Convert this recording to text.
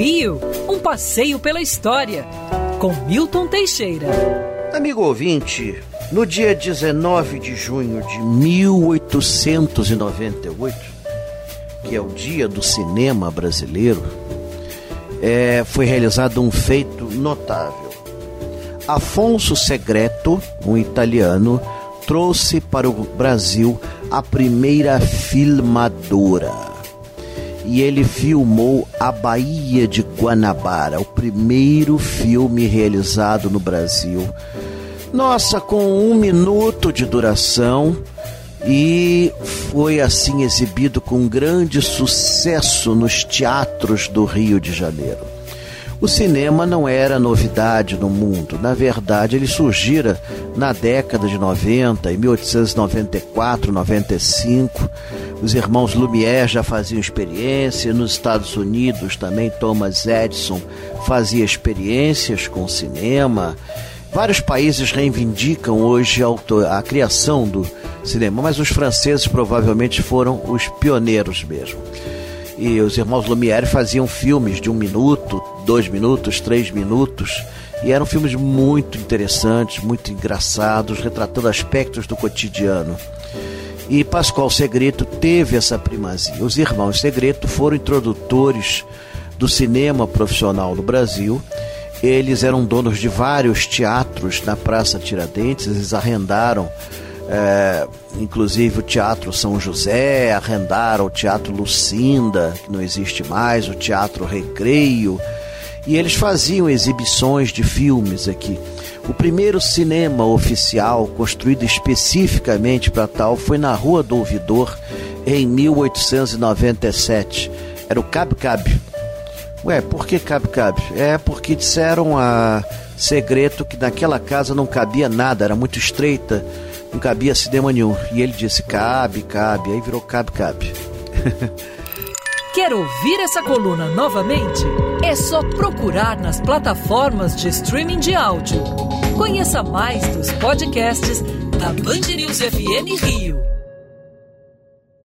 Rio, um passeio pela história, com Milton Teixeira. Amigo ouvinte, no dia 19 de junho de 1898, que é o dia do cinema brasileiro, é, foi realizado um feito notável. Afonso Segreto, um italiano, trouxe para o Brasil a primeira filmadora e ele filmou A Baía de Guanabara, o primeiro filme realizado no Brasil. Nossa, com um minuto de duração e foi assim exibido com grande sucesso nos teatros do Rio de Janeiro. O cinema não era novidade no mundo, na verdade, ele surgira na década de 90, em 1894, 95. Os irmãos Lumière já faziam experiência, nos Estados Unidos também Thomas Edison fazia experiências com cinema. Vários países reivindicam hoje a, a criação do cinema, mas os franceses provavelmente foram os pioneiros mesmo. E os irmãos Lumière faziam filmes de um minuto, dois minutos, três minutos. E eram filmes muito interessantes, muito engraçados, retratando aspectos do cotidiano. E Pascoal Segreto teve essa primazia. Os irmãos Segreto foram introdutores do cinema profissional no Brasil. Eles eram donos de vários teatros na Praça Tiradentes, eles arrendaram é, inclusive o Teatro São José, arrendaram o Teatro Lucinda, que não existe mais, o Teatro Recreio, e eles faziam exibições de filmes aqui. O primeiro cinema oficial construído especificamente para tal foi na Rua do Ouvidor, em 1897. Era o Cab Cab. Ué, por que Cab Cab? É porque disseram a Segredo que naquela casa não cabia nada, era muito estreita não cabia cinema nenhum. E ele disse: cabe, cabe. Aí virou cabe, cabe. Quer ouvir essa coluna novamente? É só procurar nas plataformas de streaming de áudio. Conheça mais dos podcasts da Band News FM Rio.